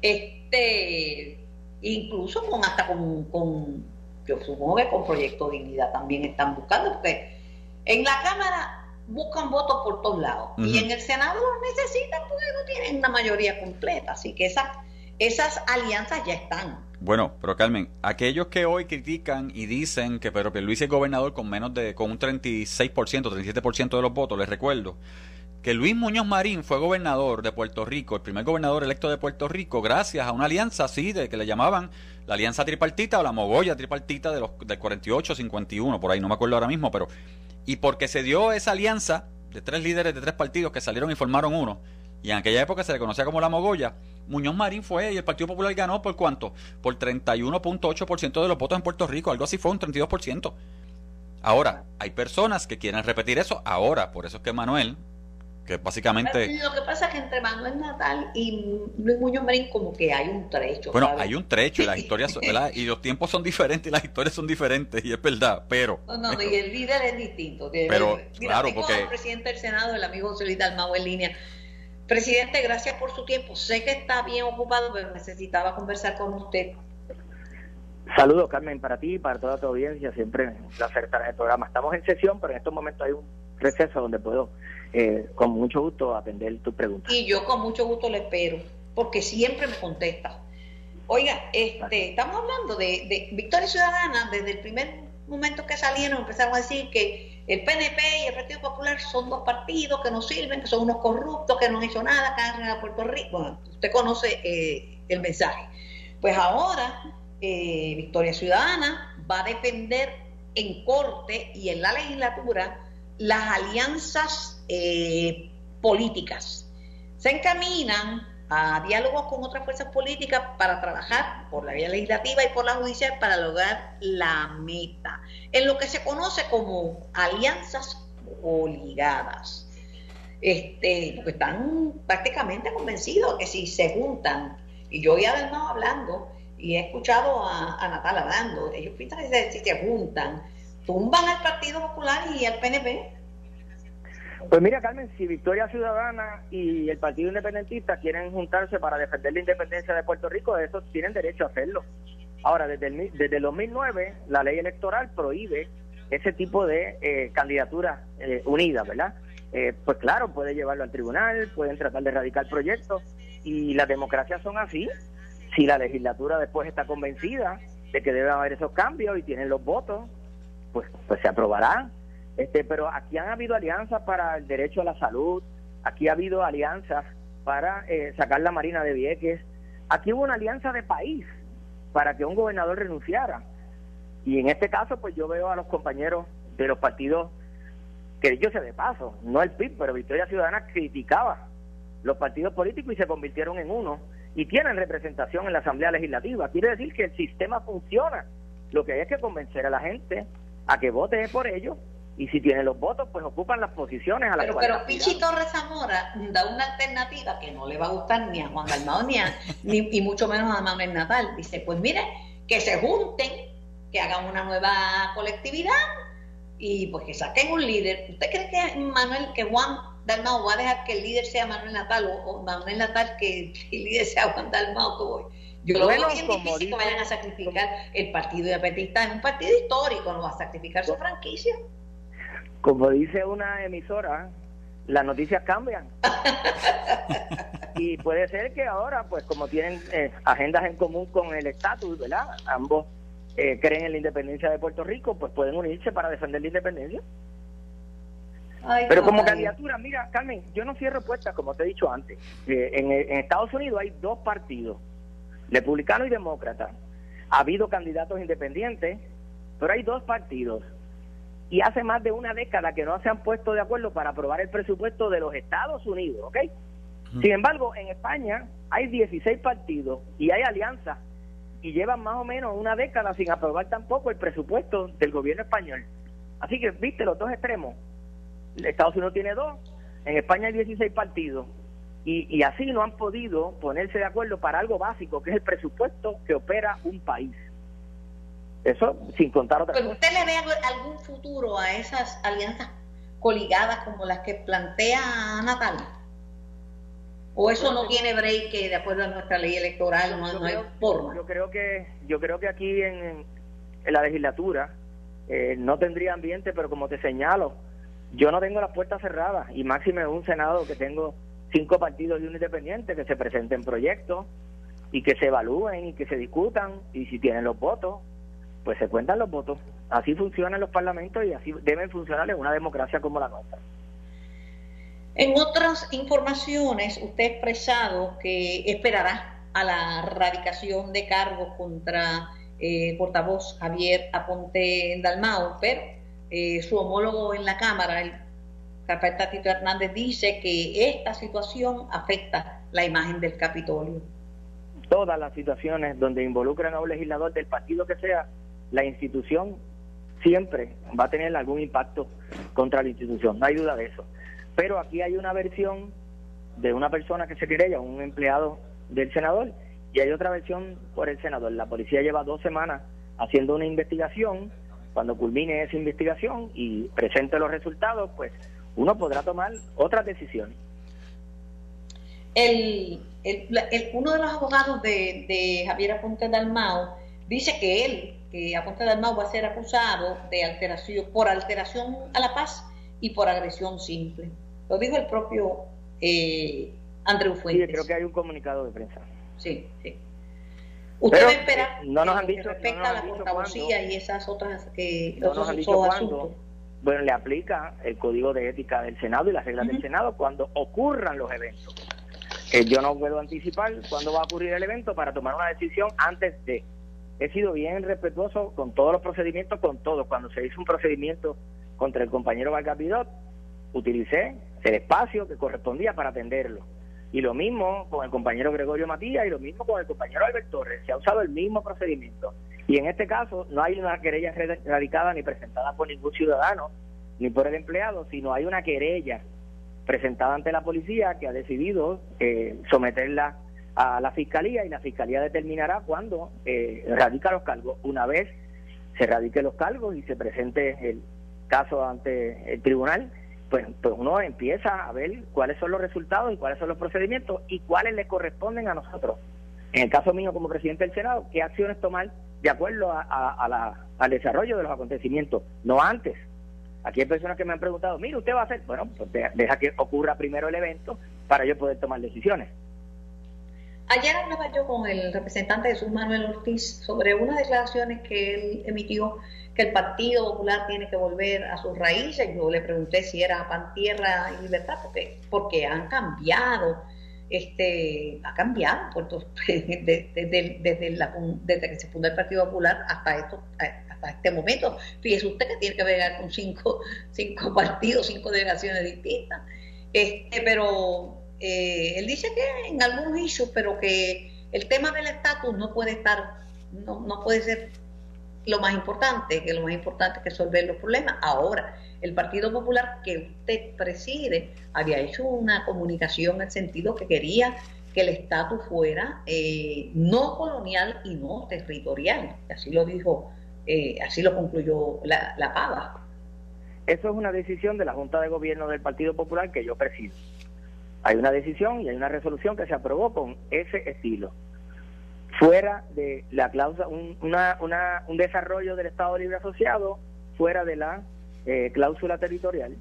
Este, incluso con hasta con, con, yo supongo que con Proyecto Dignidad también están buscando, porque en la Cámara buscan votos por todos lados. Y en el Senado los necesitan porque no tienen una mayoría completa. Así que esas, esas alianzas ya están. Bueno, pero Carmen, aquellos que hoy critican y dicen que Pedro Pierluisi es gobernador con menos de con un 36%, 37% de los votos, les recuerdo que Luis Muñoz Marín fue gobernador de Puerto Rico, el primer gobernador electo de Puerto Rico, gracias a una alianza así de que le llamaban la alianza tripartita o la mogolla tripartita de los del 48 51, por ahí no me acuerdo ahora mismo, pero y porque se dio esa alianza de tres líderes de tres partidos que salieron y formaron uno, y en aquella época se le conocía como la mogolla, Muñoz Marín fue y el Partido Popular ganó por cuánto? Por 31.8% de los votos en Puerto Rico, algo así fue un 32%. Ahora, hay personas que quieren repetir eso ahora, por eso es que Manuel, que básicamente... Lo que pasa es que entre Manuel Natal y Luis Muñoz Marín como que hay un trecho. Bueno, hay un trecho y las historias y los tiempos son diferentes y las historias son diferentes y es verdad, pero... No, no, y el líder es distinto. Pero, claro, porque... El presidente del Senado, el amigo José Luis Dalmau en línea. Presidente, gracias por su tiempo. Sé que está bien ocupado, pero necesitaba conversar con usted. Saludos, Carmen, para ti y para toda tu audiencia. Siempre un placer estar en el programa. Estamos en sesión, pero en estos momentos hay un receso donde puedo eh, con mucho gusto atender tu pregunta. Y yo con mucho gusto le espero, porque siempre me contesta. Oiga, este, estamos hablando de, Victoria Ciudadana, desde el primer momento que salieron empezaron a decir que el PNP y el Partido Popular son dos partidos que no sirven, que son unos corruptos, que no han hecho nada, que han a Puerto Rico. Bueno, usted conoce eh, el mensaje. Pues ahora eh, Victoria Ciudadana va a defender en corte y en la legislatura las alianzas eh, políticas. Se encaminan a diálogos con otras fuerzas políticas para trabajar por la vía legislativa y por la judicial para lograr la meta, en lo que se conoce como alianzas oligadas. Este, están prácticamente convencidos que si se juntan, y yo ya además hablando, y he escuchado a, a Natal hablando, ellos piensan que si se juntan, tumban al Partido Popular y al PNP. Pues mira, Carmen, si Victoria Ciudadana y el Partido Independentista quieren juntarse para defender la independencia de Puerto Rico, esos tienen derecho a hacerlo. Ahora, desde el, desde el 2009, la ley electoral prohíbe ese tipo de eh, candidaturas eh, unidas, ¿verdad? Eh, pues claro, puede llevarlo al tribunal, pueden tratar de erradicar proyectos y las democracias son así. Si la legislatura después está convencida de que debe haber esos cambios y tienen los votos, pues, pues se aprobará. Este, pero aquí han habido alianzas para el derecho a la salud, aquí ha habido alianzas para eh, sacar la Marina de Vieques, aquí hubo una alianza de país para que un gobernador renunciara. Y en este caso, pues yo veo a los compañeros de los partidos, que yo sé de paso, no el PIB, pero Victoria Ciudadana criticaba los partidos políticos y se convirtieron en uno y tienen representación en la Asamblea Legislativa. Quiere decir que el sistema funciona. Lo que hay es que convencer a la gente a que vote por ellos y si tienen los votos, pues ocupan las posiciones a las Pero, pero Pichi Torres Zamora da una alternativa que no le va a gustar ni a Juan Dalmao ni, a, ni y mucho menos a Manuel Natal. Dice, pues mire, que se junten, que hagan una nueva colectividad y pues que saquen un líder. ¿Usted cree que Manuel, que Juan Dalmao va a dejar que el líder sea Manuel Natal o, Manuel Natal que el líder sea Juan Dalmao? Yo lo veo bien difícil que vayan a sacrificar el partido independentista. Es un partido histórico, no va a sacrificar su franquicia. Como dice una emisora, las noticias cambian. y puede ser que ahora, pues como tienen eh, agendas en común con el estatus, ¿verdad? Ambos eh, creen en la independencia de Puerto Rico, pues pueden unirse para defender la independencia. Pero como candidatura, mira, Carmen, yo no cierro puertas, como te he dicho antes. Eh, en, en Estados Unidos hay dos partidos, republicano y demócrata. Ha habido candidatos independientes, pero hay dos partidos y hace más de una década que no se han puesto de acuerdo para aprobar el presupuesto de los Estados Unidos, ¿ok? Sin embargo, en España hay 16 partidos y hay alianzas y llevan más o menos una década sin aprobar tampoco el presupuesto del gobierno español. Así que, viste, los dos extremos. Estados Unidos tiene dos, en España hay 16 partidos y, y así no han podido ponerse de acuerdo para algo básico, que es el presupuesto que opera un país. Eso sin contar otra ¿Pero usted le ve algún futuro a esas alianzas coligadas como las que plantea Natal? ¿O eso no tiene break que de acuerdo a nuestra ley electoral no, hay forma? Yo creo que yo creo que aquí en, la legislatura eh, no tendría ambiente, pero como te señalo, yo no tengo las puertas cerradas y máximo en un Senado que tengo cinco partidos y un independiente que se presenten proyectos y que se evalúen y que se discutan y si tienen los votos, pues se cuentan los votos. Así funcionan los parlamentos y así deben funcionar en una democracia como la nuestra. En otras informaciones, usted ha expresado que esperará a la erradicación de cargos contra eh, portavoz Javier Aponte Dalmao, pero eh, su homólogo en la Cámara, el carpeta Tito Hernández, dice que esta situación afecta la imagen del Capitolio. Todas las situaciones donde involucran a un legislador del partido que sea, la institución siempre va a tener algún impacto contra la institución, no hay duda de eso. Pero aquí hay una versión de una persona que se querella, un empleado del senador, y hay otra versión por el senador. La policía lleva dos semanas haciendo una investigación. Cuando culmine esa investigación y presente los resultados, pues uno podrá tomar otras decisiones. El, el, uno de los abogados de, de Javier Aponte Dalmao dice que él, que Aponte Dalmao va a ser acusado de alteración, por alteración a la paz y por agresión simple. Lo dijo el propio eh, Andreu Fuentes. Sí, creo que hay un comunicado de prensa. Sí, sí. Usted va a esperar no nos han dicho, respecto a la portavocía y esas otras que no nos han dicho cuándo. Bueno, le aplica el código de ética del Senado y las reglas del Senado cuando ocurran los eventos. Eh, yo no puedo anticipar cuándo va a ocurrir el evento para tomar una decisión antes de. He sido bien respetuoso con todos los procedimientos, con todos. Cuando se hizo un procedimiento contra el compañero Vargas Vidot, utilicé el espacio que correspondía para atenderlo. Y lo mismo con el compañero Gregorio Matías y lo mismo con el compañero Albert Torres. Se ha usado el mismo procedimiento. Y en este caso no hay una querella radicada ni presentada por ningún ciudadano ni por el empleado, sino hay una querella presentada ante la policía que ha decidido eh, someterla a la fiscalía y la fiscalía determinará cuándo eh, radica los cargos. Una vez se radique los cargos y se presente el caso ante el tribunal, pues, pues, uno empieza a ver cuáles son los resultados y cuáles son los procedimientos y cuáles le corresponden a nosotros. En el caso mío como presidente del Senado, qué acciones tomar de acuerdo a, la, al desarrollo de los acontecimientos, no antes. Aquí hay personas que me han preguntado, mire, ¿usted va a hacer? Bueno, pues deja que ocurra primero el evento para yo poder tomar decisiones. Ayer hablaba yo con el representante de Jesús Manuel Ortiz sobre unas declaraciones que él emitió que el Partido Popular tiene que volver a sus raíces. Yo le pregunté si era pan, tierra y libertad, porque, porque han cambiado, este, ha cambiado Puerto, desde, desde, la, desde que se fundó el Partido Popular hasta esto, hasta este momento. Fíjese usted que tiene que ver con cinco, cinco partidos, cinco delegaciones distintas. Este, pero eh, él dice que en algunos issues, pero que el tema del estatus no puede estar, no, no puede ser lo más importante, que lo más importante es resolver los problemas. Ahora, el Partido Popular que usted preside había hecho una comunicación en el sentido que quería que el estatus fuera eh, no colonial y no territorial. Así lo dijo, eh, así lo concluyó la, la PAVA. Eso es una decisión de la Junta de Gobierno del Partido Popular que yo presido. Hay una decisión y hay una resolución que se aprobó con ese estilo fuera de la cláusula, un, una, una, un desarrollo del Estado Libre Asociado fuera de la eh, cláusula territorial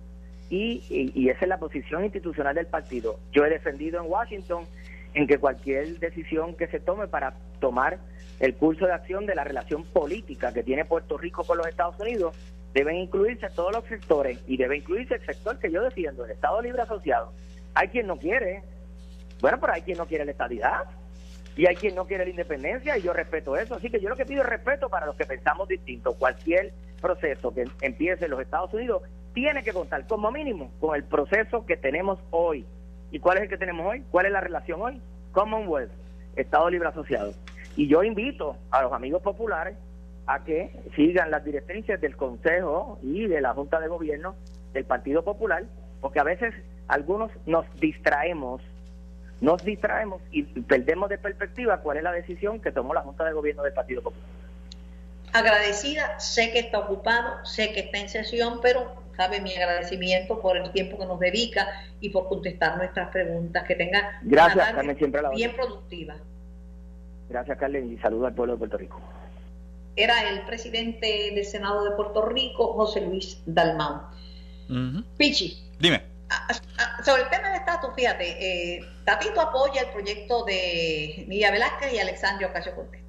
y, y, esa es la posición institucional del partido. Yo he defendido en Washington en que cualquier decisión que se tome para tomar el curso de acción de la relación política que tiene Puerto Rico con los Estados Unidos deben incluirse todos los sectores y debe incluirse el sector que yo defiendo, el Estado Libre Asociado. Hay quien no quiere, bueno, pero hay quien no quiere la estabilidad y hay quien no quiere la independencia y yo respeto eso. Así que yo lo que pido es respeto para los que pensamos distinto. Cualquier proceso que empiece en los Estados Unidos tiene que contar como mínimo con el proceso que tenemos hoy. ¿Y cuál es el que tenemos hoy? ¿Cuál es la relación hoy? Commonwealth, Estado Libre Asociado. Y yo invito a los amigos populares a que sigan las directrices del Consejo y de la Junta de Gobierno del Partido Popular, porque a veces algunos nos distraemos nos distraemos y perdemos de perspectiva cuál es la decisión que tomó la Junta de Gobierno del Partido Popular. Agradecida, sé que está ocupado, sé que está en sesión, pero sabe mi agradecimiento por el tiempo que nos dedica y por contestar nuestras preguntas. Que tenga Gracias, Carmen, siempre bien productiva. Gracias, Carmen, y saludo al pueblo de Puerto Rico. Era el presidente del Senado de Puerto Rico, José Luis Dalmau. Pichi. Dime sobre el tema del estatus, fíjate, eh, Tatito apoya el proyecto de Milla Velázquez y Alexandria Ocasio Cortés.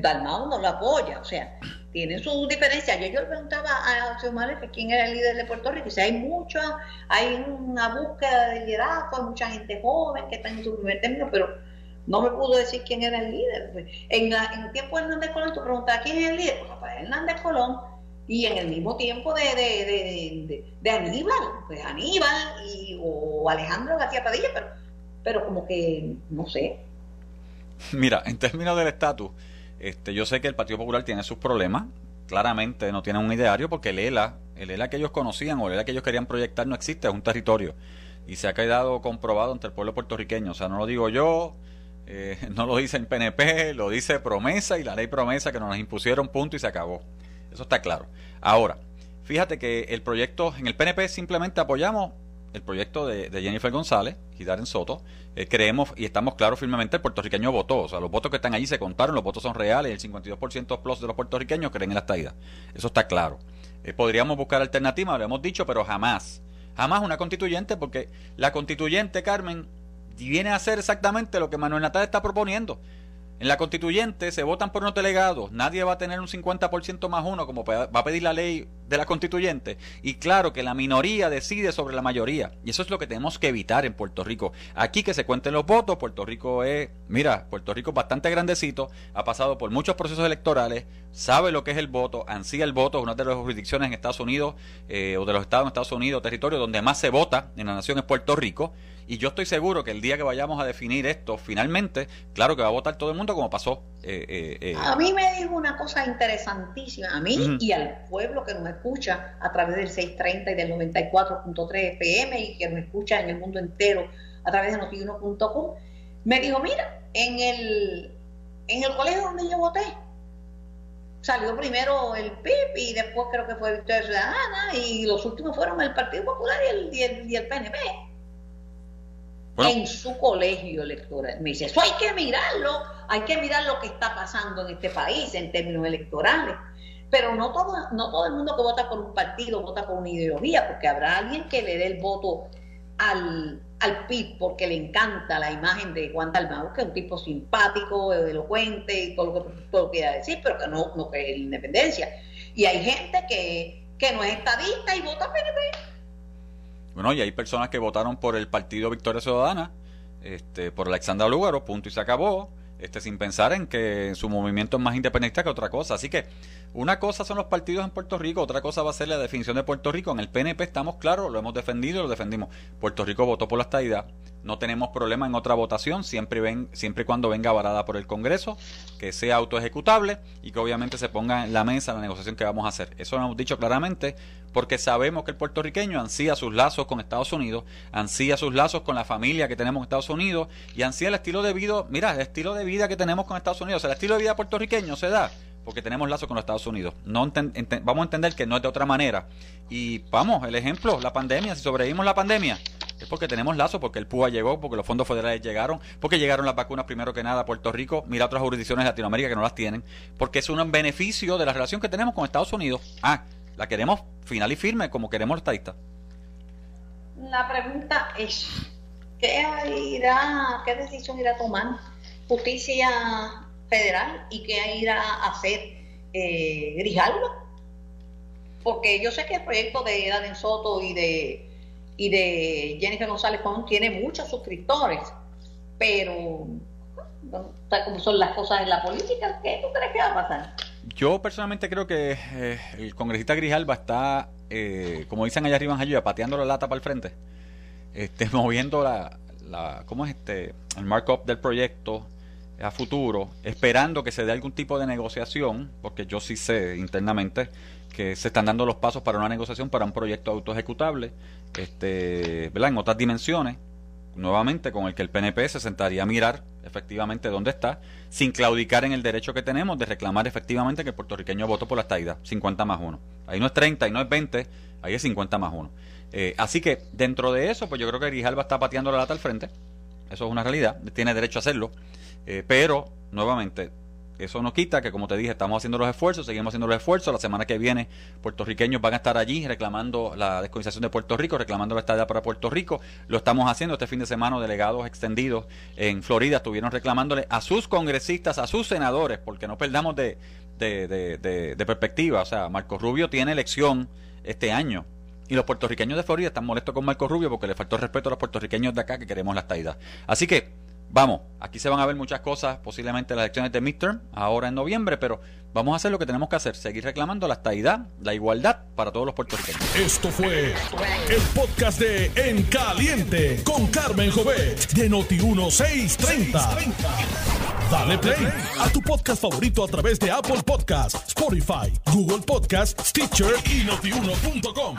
Dalmau no lo apoya, o sea, tienen sus diferencias. Yo, yo le preguntaba a Xiomara que quién era el líder de Puerto Rico, y si hay mucha, hay una búsqueda de liderazgo, hay mucha gente joven que está en su primer término, pero no me pudo decir quién era el líder. En, en el tiempo de Hernández Colón, tú preguntabas quién es el líder, pues Rafael Hernández Colón, y en el mismo tiempo de, de, de, Aníbal, pues Aníbal y, o Alejandro García Padilla, pero, pero como que no sé. Mira, en términos del estatus, este, yo sé que el Partido Popular tiene sus problemas, claramente no tiene un ideario porque el ELA, el ELA que ellos conocían o el ELA que ellos querían proyectar no existe, es un territorio y se ha quedado comprobado ante el pueblo puertorriqueño, o sea, no lo digo yo, eh, no lo dice el PNP, lo dice promesa y la ley promesa que nos impusieron, punto y se acabó. Eso está claro. Ahora, fíjate que el proyecto, en el PNP simplemente apoyamos el proyecto de, Jennifer González y Darren Soto, eh, creemos y estamos claros firmemente, el puertorriqueño votó, o sea, los votos que están allí se contaron, los votos son reales, el 52% plus de los puertorriqueños creen en la estadía. Eso está claro. Eh, podríamos buscar alternativas, lo hemos dicho, pero jamás, jamás una constituyente, porque la constituyente, Carmen, viene a hacer exactamente lo que Manuel Natal está proponiendo. En la constituyente se votan por unos delegados, nadie va a tener un 50% más uno como va a pedir la ley de la constituyente. Y claro que la minoría decide sobre la mayoría. Y eso es lo que tenemos que evitar en Puerto Rico. Aquí que se cuenten los votos, Puerto Rico es, mira, Puerto Rico es bastante grandecito, ha pasado por muchos procesos electorales, sabe lo que es el voto, ansía el voto, una de las jurisdicciones en Estados Unidos eh, o de los estados en Estados Unidos, territorio donde más se vota en la nación es Puerto Rico. Y yo estoy seguro que el día que vayamos a definir esto, finalmente, claro que va a votar todo el mundo como pasó. Eh, eh, eh. A mí me dijo una cosa interesantísima, a mí y al pueblo que nos escucha a través del 630 y del 94.3 FM y que nos escucha en el mundo entero a través de notiuno.com, me dijo, mira, en el, en el colegio donde yo voté, salió primero el PIB y después creo que fue Victoria Ciudadana y los últimos fueron el Partido Popular y el, y el, y el PNP en su colegio electoral. Me dice, eso hay que mirarlo, hay que mirar lo que está pasando en este país en términos electorales. Pero no todo, no todo el mundo que vota por un partido vota por una ideología, porque habrá alguien que le dé el voto al, al PIB porque le encanta la imagen de Juan Dalmau, que es un tipo simpático, elocuente y todo lo que todo decir, pero que no, no que es la independencia. Y hay gente que, que no es estadista y vota PNP bueno, y hay personas que votaron por el partido Victoria Ciudadana, este, por Alexandra Lúgaro, punto y se acabó, este, sin pensar en que su movimiento es más independiente que otra cosa. Así que una cosa son los partidos en Puerto Rico, otra cosa va a ser la definición de Puerto Rico. En el PNP estamos claros, lo hemos defendido lo defendimos. Puerto Rico votó por la estadidad no tenemos problema en otra votación, siempre, ven, siempre y cuando venga avalada por el Congreso, que sea autoejecutable y que obviamente se ponga en la mesa la negociación que vamos a hacer. Eso lo hemos dicho claramente porque sabemos que el puertorriqueño ansía sus lazos con Estados Unidos, ansía sus lazos con la familia que tenemos en Estados Unidos y ansía el estilo de vida, mira, el estilo de vida que tenemos con Estados Unidos, el estilo de vida puertorriqueño se da porque tenemos lazos con los Estados Unidos. No vamos a entender que no es de otra manera. Y vamos, el ejemplo, la pandemia, si sobrevivimos la pandemia, es porque tenemos lazos, porque el PUA llegó, porque los fondos federales llegaron, porque llegaron las vacunas primero que nada a Puerto Rico, mira otras jurisdicciones de Latinoamérica que no las tienen, porque es un beneficio de la relación que tenemos con Estados Unidos. Ah, la queremos final y firme como queremos los estadistas. La pregunta es, ¿qué irá, qué decisión irá a tomar justicia federal y qué irá a hacer eh, Grijalva? Porque yo sé que el proyecto de Eden Soto y de y de Jennifer González Pons tiene muchos suscriptores, pero tal como son las cosas en la política, ¿qué tú crees que va a pasar? Yo personalmente creo que eh, el congresista Grijalba está, eh, como dicen allá arriba en Jayuya, pateando la lata para el frente, este, moviendo la, la, ¿cómo es este? el markup del proyecto a futuro, esperando que se dé algún tipo de negociación, porque yo sí sé internamente que se están dando los pasos para una negociación para un proyecto autoejecutable, este, ¿verdad? en otras dimensiones, nuevamente con el que el PNP se sentaría a mirar efectivamente dónde está, sin claudicar en el derecho que tenemos de reclamar efectivamente que el puertorriqueño votó por la estadidad, 50 más 1. Ahí no es 30, ahí no es 20, ahí es 50 más 1. Eh, así que dentro de eso, pues yo creo que Grijalba está pateando la lata al frente, eso es una realidad, tiene derecho a hacerlo, eh, pero nuevamente eso no quita que, como te dije, estamos haciendo los esfuerzos, seguimos haciendo los esfuerzos. La semana que viene, puertorriqueños van a estar allí reclamando la descolonización de Puerto Rico, reclamando la estadía para Puerto Rico. Lo estamos haciendo este fin de semana. Delegados extendidos en Florida estuvieron reclamándole a sus congresistas, a sus senadores, porque no perdamos de, de, de perspectiva. O sea, Marco Rubio tiene elección este año y los puertorriqueños de Florida están molestos con Marco Rubio porque le faltó respeto a los puertorriqueños de acá que queremos la estadidad. Así que, vamos, aquí se van a ver muchas cosas, posiblemente las elecciones de midterm, ahora en noviembre, pero vamos a hacer lo que tenemos que hacer, seguir reclamando la estadidad, la igualdad para todos los puertorriqueños. Esto fue el podcast de En Caliente con Carmen Jovet de Noti1630. Dale play a tu podcast favorito a través de Apple Podcasts, Spotify, Google Podcasts, Stitcher y notiuno.com.